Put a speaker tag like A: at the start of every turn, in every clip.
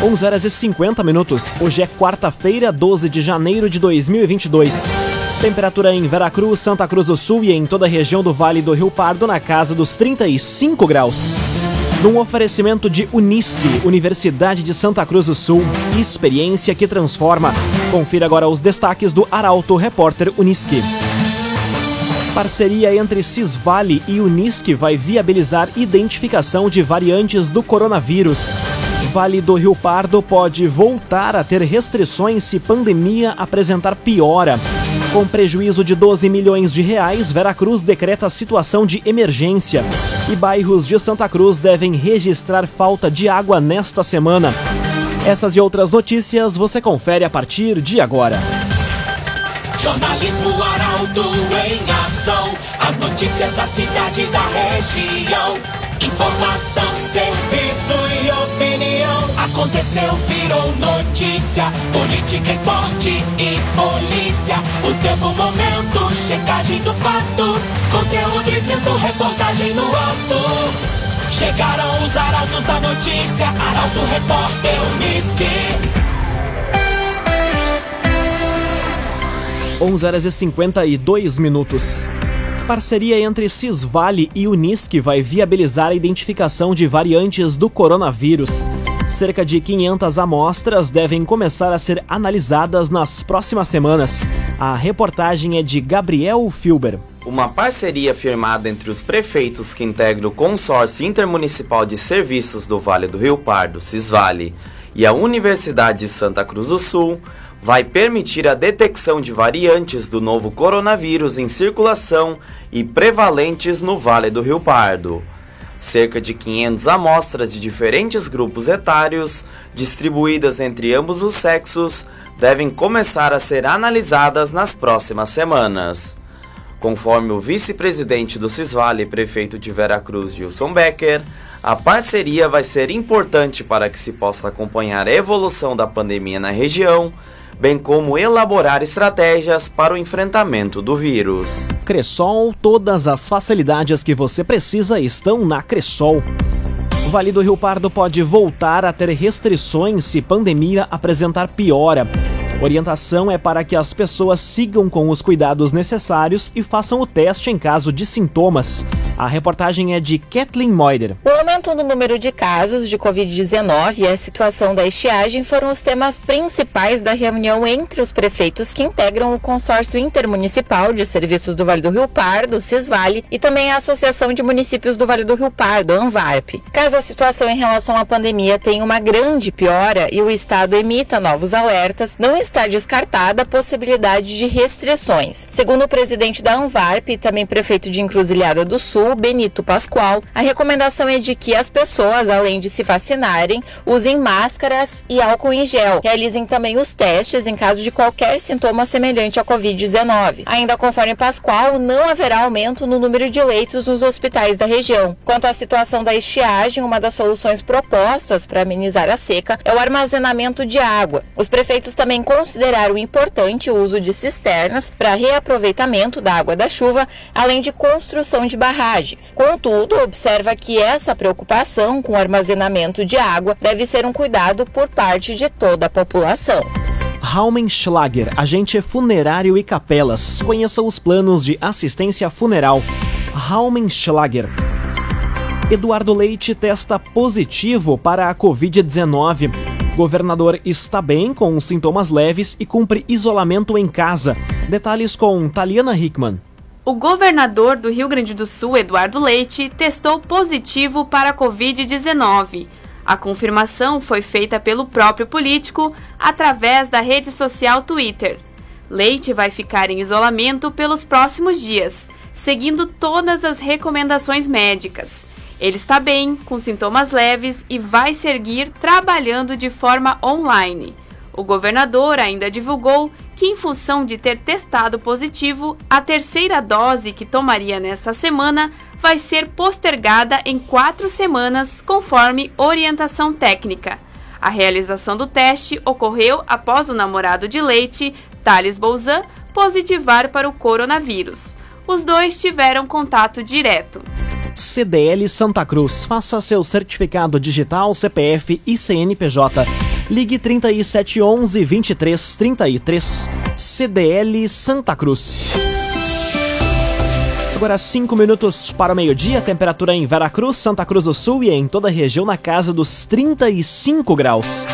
A: 11 horas e 50 minutos. Hoje é quarta-feira, 12 de janeiro de 2022. Temperatura em Veracruz, Santa Cruz do Sul e em toda a região do Vale do Rio Pardo na casa dos 35 graus. Num oferecimento de Unisque, Universidade de Santa Cruz do Sul, experiência que transforma. Confira agora os destaques do Arauto Repórter Unisque. Parceria entre Cisvale e Unisque vai viabilizar identificação de variantes do coronavírus. Vale do Rio Pardo pode voltar a ter restrições se pandemia apresentar piora. Com prejuízo de 12 milhões de reais, Veracruz decreta situação de emergência. E bairros de Santa Cruz devem registrar falta de água nesta semana. Essas e outras notícias você confere a partir de agora.
B: Jornalismo Arauto em ação. As notícias da cidade e da região. Informação, serviço. Aconteceu, virou notícia. Política, esporte e polícia. O tempo, momento, checagem do fato. Conteúdo dizendo, reportagem no ato. Chegaram os arautos da notícia. Arauto, repórter, Unisque.
A: 11 horas e 52 minutos. Parceria entre Cisvale e Unisque vai viabilizar a identificação de variantes do coronavírus. Cerca de 500 amostras devem começar a ser analisadas nas próximas semanas. A reportagem é de Gabriel Filber.
C: Uma parceria firmada entre os prefeitos que integram o Consórcio Intermunicipal de Serviços do Vale do Rio Pardo, Cisvale, e a Universidade de Santa Cruz do Sul vai permitir a detecção de variantes do novo coronavírus em circulação e prevalentes no Vale do Rio Pardo. Cerca de 500 amostras de diferentes grupos etários, distribuídas entre ambos os sexos, devem começar a ser analisadas nas próximas semanas. Conforme o vice-presidente do Cisvale, prefeito de Veracruz, Gilson Becker, a parceria vai ser importante para que se possa acompanhar a evolução da pandemia na região, bem como elaborar estratégias para o enfrentamento do vírus.
A: Cressol, todas as facilidades que você precisa estão na Cressol. O Vale do Rio Pardo pode voltar a ter restrições se pandemia apresentar piora. Orientação é para que as pessoas sigam com os cuidados necessários e façam o teste em caso de sintomas. A reportagem é de Kathleen Moider.
D: O aumento no número de casos de Covid-19 e a situação da estiagem foram os temas principais da reunião entre os prefeitos que integram o Consórcio Intermunicipal de Serviços do Vale do Rio Pardo, Cisvale, e também a Associação de Municípios do Vale do Rio Pardo, ANVARP. Caso a situação em relação à pandemia tenha uma grande piora e o Estado emita novos alertas, não está descartada a possibilidade de restrições. Segundo o presidente da ANVARP e também prefeito de Encruzilhada do Sul, Benito Pascoal, a recomendação é de que as pessoas, além de se vacinarem, usem máscaras e álcool em gel. Realizem também os testes em caso de qualquer sintoma semelhante à Covid-19. Ainda conforme Pascoal, não haverá aumento no número de leitos nos hospitais da região. Quanto à situação da estiagem, uma das soluções propostas para amenizar a seca é o armazenamento de água. Os prefeitos também consideraram importante o uso de cisternas para reaproveitamento da água da chuva, além de construção de barragens Contudo, observa que essa preocupação com o armazenamento de água deve ser um cuidado por parte de toda a população.
A: Raumenschlager, agente funerário e capelas. Conheça os planos de assistência funeral. Raumenschlager. Eduardo Leite testa positivo para a Covid-19. Governador está bem, com sintomas leves e cumpre isolamento em casa. Detalhes com Taliana Hickman.
E: O governador do Rio Grande do Sul, Eduardo Leite, testou positivo para a Covid-19. A confirmação foi feita pelo próprio político através da rede social Twitter. Leite vai ficar em isolamento pelos próximos dias, seguindo todas as recomendações médicas. Ele está bem, com sintomas leves e vai seguir trabalhando de forma online. O governador ainda divulgou que, em função de ter testado positivo, a terceira dose que tomaria nesta semana vai ser postergada em quatro semanas, conforme orientação técnica. A realização do teste ocorreu após o namorado de Leite, Thales Bolzan, positivar para o coronavírus. Os dois tiveram contato direto.
A: CDL Santa Cruz. Faça seu certificado digital, CPF e CNPJ Ligue 3711 2333 CDL Santa Cruz. Agora 5 minutos para o meio-dia, temperatura em Veracruz, Santa Cruz do Sul e em toda a região na casa dos 35 graus.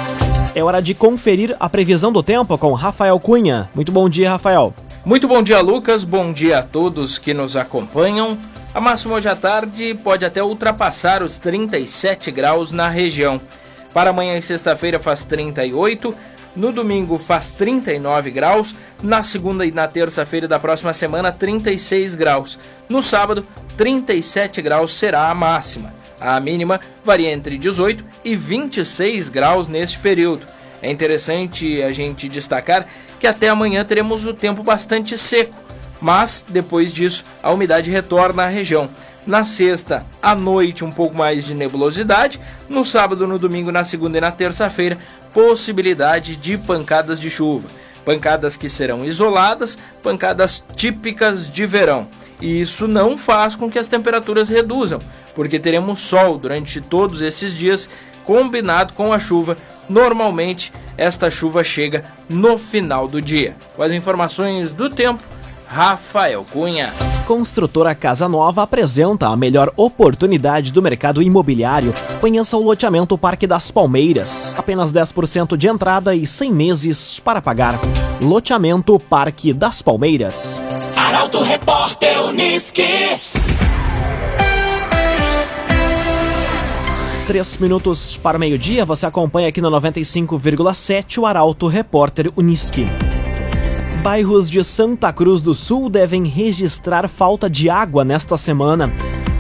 A: É hora de conferir a previsão do tempo com Rafael Cunha. Muito bom dia, Rafael.
F: Muito bom dia, Lucas. Bom dia a todos que nos acompanham. A máxima hoje à tarde pode até ultrapassar os 37 graus na região. Para amanhã e sexta-feira faz 38, no domingo faz 39 graus, na segunda e na terça-feira da próxima semana 36 graus. No sábado, 37 graus será a máxima. A mínima varia entre 18 e 26 graus neste período. É interessante a gente destacar que até amanhã teremos o tempo bastante seco, mas depois disso a umidade retorna à região. Na sexta, à noite, um pouco mais de nebulosidade. No sábado, no domingo, na segunda e na terça-feira, possibilidade de pancadas de chuva. Pancadas que serão isoladas, pancadas típicas de verão. E isso não faz com que as temperaturas reduzam, porque teremos sol durante todos esses dias, combinado com a chuva. Normalmente, esta chuva chega no final do dia. Com as informações do tempo, Rafael Cunha.
A: Construtora Casa Nova apresenta a melhor oportunidade do mercado imobiliário. Conheça o loteamento Parque das Palmeiras. Apenas 10% de entrada e 100 meses para pagar. Loteamento Parque das Palmeiras.
B: Arauto Repórter Uniski.
A: Três minutos para o meio-dia, você acompanha aqui no 95,7 o Arauto Repórter Uniski. Bairros de Santa Cruz do Sul devem registrar falta de água nesta semana.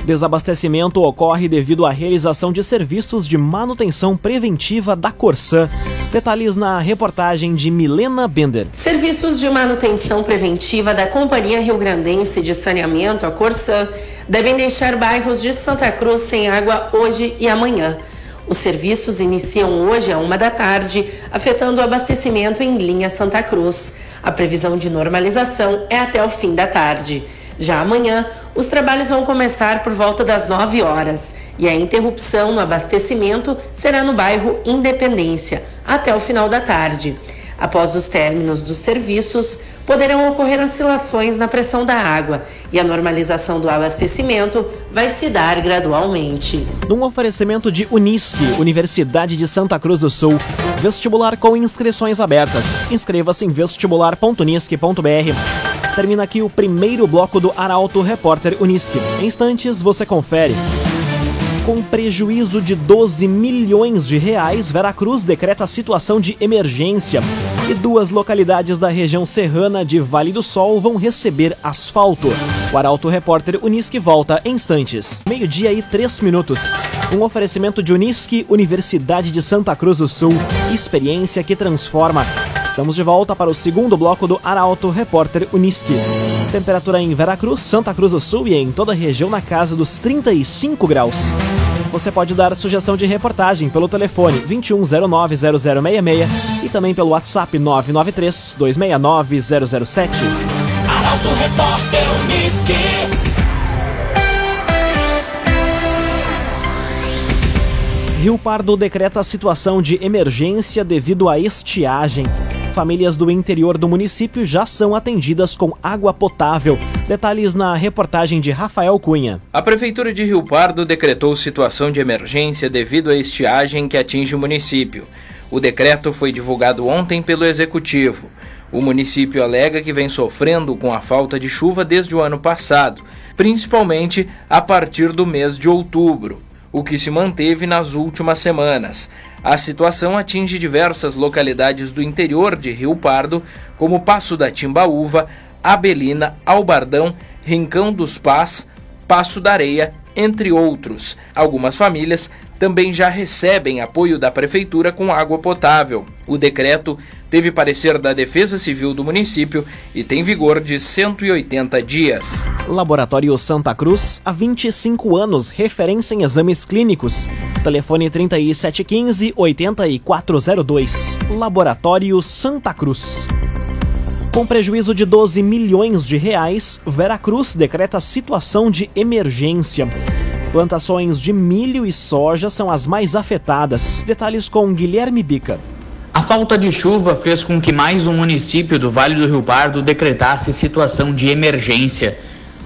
A: Desabastecimento ocorre devido à realização de serviços de manutenção preventiva da Corsã. Detalhes na reportagem de Milena Bender.
G: Serviços de manutenção preventiva da Companhia Rio Grandense de Saneamento, a Corsã, devem deixar bairros de Santa Cruz sem água hoje e amanhã. Os serviços iniciam hoje a uma da tarde, afetando o abastecimento em linha Santa Cruz. A previsão de normalização é até o fim da tarde. Já amanhã, os trabalhos vão começar por volta das 9 horas e a interrupção no abastecimento será no bairro Independência, até o final da tarde. Após os términos dos serviços, poderão ocorrer oscilações na pressão da água e a normalização do abastecimento vai se dar gradualmente.
A: Num oferecimento de Unisque, Universidade de Santa Cruz do Sul, vestibular com inscrições abertas. Inscreva-se em vestibular.unisque.br. Termina aqui o primeiro bloco do Arauto Repórter Unisque. Em instantes você confere. Com prejuízo de 12 milhões de reais, Veracruz decreta situação de emergência. E duas localidades da região serrana de Vale do Sol vão receber asfalto. O Arauto Repórter Unisque volta em instantes. Meio-dia e três minutos. Um oferecimento de Unisque, Universidade de Santa Cruz do Sul. Experiência que transforma. Estamos de volta para o segundo bloco do Arauto Repórter Unisque. Temperatura em Veracruz, Santa Cruz do Sul e em toda a região na casa dos 35 graus. Você pode dar sugestão de reportagem pelo telefone 2109-0066 e também pelo WhatsApp 993-269-007.
B: Arauto Repórter Uniski.
A: Rio Pardo decreta situação de emergência devido à estiagem. Famílias do interior do município já são atendidas com água potável. Detalhes na reportagem de Rafael Cunha.
F: A Prefeitura de Rio Pardo decretou situação de emergência devido à estiagem que atinge o município. O decreto foi divulgado ontem pelo Executivo. O município alega que vem sofrendo com a falta de chuva desde o ano passado, principalmente a partir do mês de outubro o que se manteve nas últimas semanas. A situação atinge diversas localidades do interior de Rio Pardo, como Passo da Timbaúva, Abelina, Albardão, Rincão dos Pás, Passo da Areia, entre outros. Algumas famílias também já recebem apoio da prefeitura com água potável. O decreto teve parecer da Defesa Civil do município e tem vigor de 180 dias.
A: Laboratório Santa Cruz, há 25 anos, referência em exames clínicos. Telefone 3715-8402. Laboratório Santa Cruz. Com prejuízo de 12 milhões de reais, Veracruz decreta situação de emergência. Plantações de milho e soja são as mais afetadas. Detalhes com Guilherme Bica.
H: A falta de chuva fez com que mais um município do Vale do Rio Pardo decretasse situação de emergência.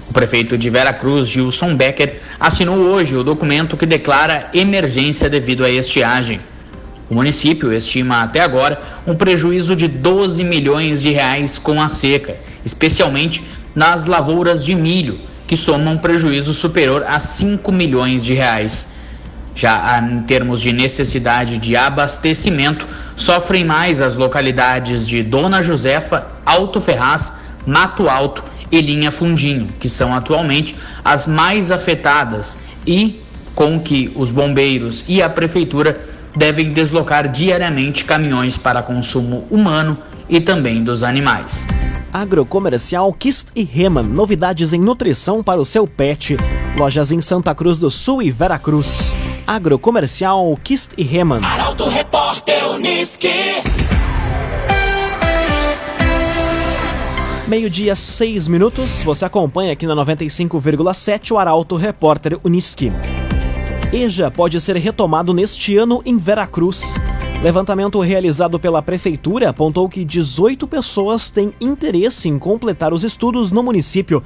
H: O prefeito de Veracruz, Gilson Becker, assinou hoje o documento que declara emergência devido à estiagem. O município estima até agora um prejuízo de 12 milhões de reais com a seca, especialmente nas lavouras de milho, que somam um prejuízo superior a 5 milhões de reais. Já em termos de necessidade de abastecimento, sofrem mais as localidades de Dona Josefa, Alto Ferraz, Mato Alto e Linha Fundinho, que são atualmente as mais afetadas e com que os bombeiros e a prefeitura devem deslocar diariamente caminhões para consumo humano e também dos animais.
A: Agrocomercial Kist e Reman, novidades em nutrição para o seu pet. Lojas em Santa Cruz do Sul e Veracruz. Agrocomercial Kist e Reman.
B: Arauto Repórter Uniski.
A: Meio-dia, seis minutos. Você acompanha aqui na 95,7 o Arauto Repórter Uniski. EJA pode ser retomado neste ano em Veracruz. Levantamento realizado pela Prefeitura apontou que 18 pessoas têm interesse em completar os estudos no município.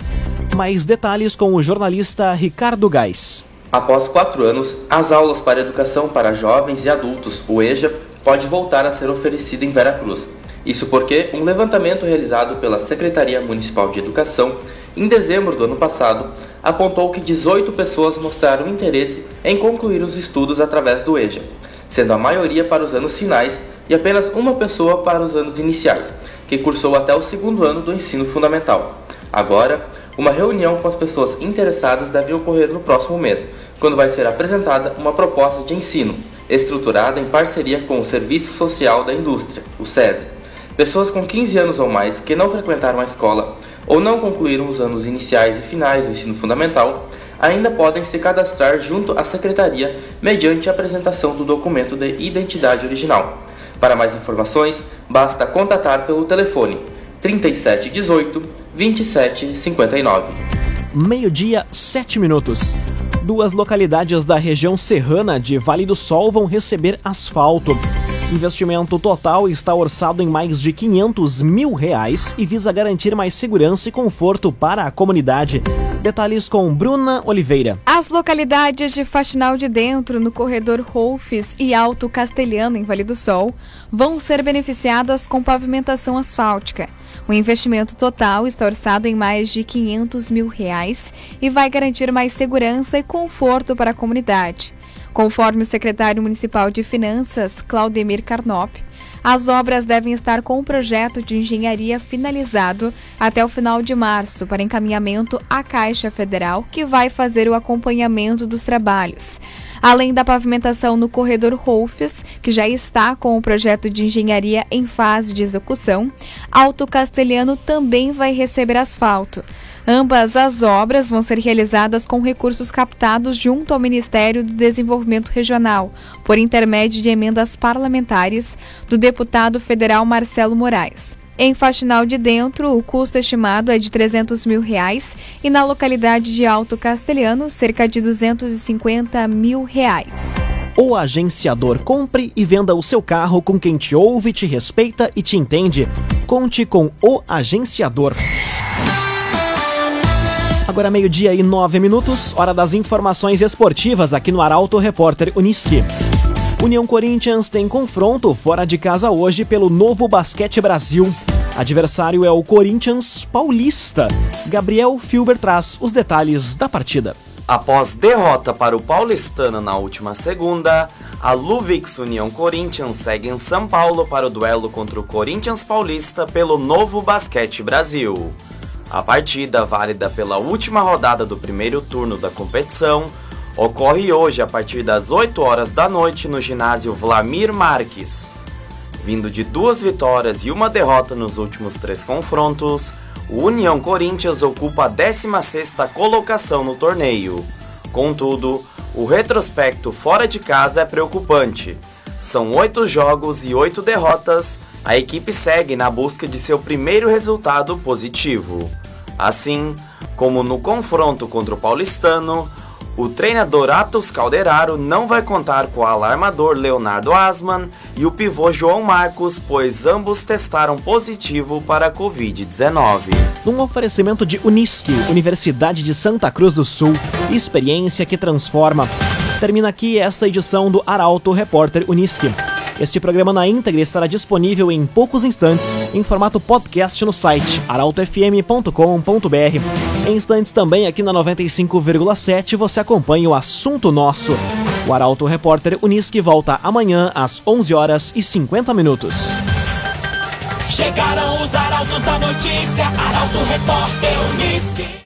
A: Mais detalhes com o jornalista Ricardo Gás.
I: Após quatro anos, as aulas para educação para jovens e adultos, o EJA, pode voltar a ser oferecida em Veracruz. Isso porque um levantamento realizado pela Secretaria Municipal de Educação em dezembro do ano passado apontou que 18 pessoas mostraram interesse em concluir os estudos através do EJA sendo a maioria para os anos finais e apenas uma pessoa para os anos iniciais, que cursou até o segundo ano do ensino fundamental. Agora, uma reunião com as pessoas interessadas deve ocorrer no próximo mês, quando vai ser apresentada uma proposta de ensino, estruturada em parceria com o Serviço Social da Indústria, o SESI. Pessoas com 15 anos ou mais que não frequentaram a escola ou não concluíram os anos iniciais e finais do ensino fundamental ainda podem se cadastrar junto à secretaria mediante a apresentação do documento de identidade original. Para mais informações, basta contatar pelo telefone 3718 2759.
A: Meio-dia, 7 minutos. Duas localidades da região serrana de Vale do Sol vão receber asfalto. Investimento total está orçado em mais de 500 mil reais e visa garantir mais segurança e conforto para a comunidade. Detalhes com Bruna Oliveira.
J: As localidades de Faxinal de Dentro, no corredor Rolfes e Alto Castelhano, em Vale do Sol, vão ser beneficiadas com pavimentação asfáltica. O investimento total está orçado em mais de 500 mil reais e vai garantir mais segurança e conforto para a comunidade. Conforme o secretário municipal de Finanças, Claudemir Carnop, as obras devem estar com o projeto de engenharia finalizado até o final de março para encaminhamento à Caixa Federal, que vai fazer o acompanhamento dos trabalhos. Além da pavimentação no corredor Rolfes, que já está com o projeto de engenharia em fase de execução, Alto Castelhano também vai receber asfalto. Ambas as obras vão ser realizadas com recursos captados junto ao Ministério do Desenvolvimento Regional, por intermédio de emendas parlamentares do deputado federal Marcelo Moraes. Em Faxinal de Dentro, o custo estimado é de 300 mil reais e na localidade de Alto Castelhano, cerca de 250 mil reais.
A: O agenciador compre e venda o seu carro com quem te ouve, te respeita e te entende. Conte com o agenciador. Agora meio-dia e nove minutos, hora das informações esportivas aqui no Arauto Repórter Uniski. União Corinthians tem confronto fora de casa hoje pelo Novo Basquete Brasil. Adversário é o Corinthians Paulista. Gabriel Filber traz os detalhes da partida.
C: Após derrota para o Paulistano na última segunda, a Luvix União Corinthians segue em São Paulo para o duelo contra o Corinthians Paulista pelo Novo Basquete Brasil. A partida, válida pela última rodada do primeiro turno da competição, ocorre hoje a partir das 8 horas da noite no ginásio Vlamir Marques. Vindo de duas vitórias e uma derrota nos últimos três confrontos, o União Corinthians ocupa a 16ª colocação no torneio. Contudo, o retrospecto fora de casa é preocupante. São oito jogos e oito derrotas, a equipe segue na busca de seu primeiro resultado positivo. Assim como no confronto contra o Paulistano, O treinador Atos Calderaro não vai contar com o alarmador Leonardo Asman e o pivô João Marcos, pois ambos testaram positivo para a Covid-19.
A: Num oferecimento de Unisque, Universidade de Santa Cruz do Sul, experiência que transforma. Termina aqui esta edição do Arauto Repórter Unisque. Este programa na íntegra estará disponível em poucos instantes em formato podcast no site arautofm.com.br. Em instantes também aqui na 95,7 você acompanha o assunto nosso. O Arauto Repórter Unisque volta amanhã às 11 horas e 50 minutos.
B: Chegaram os arautos da notícia, Arauto Repórter Unisque.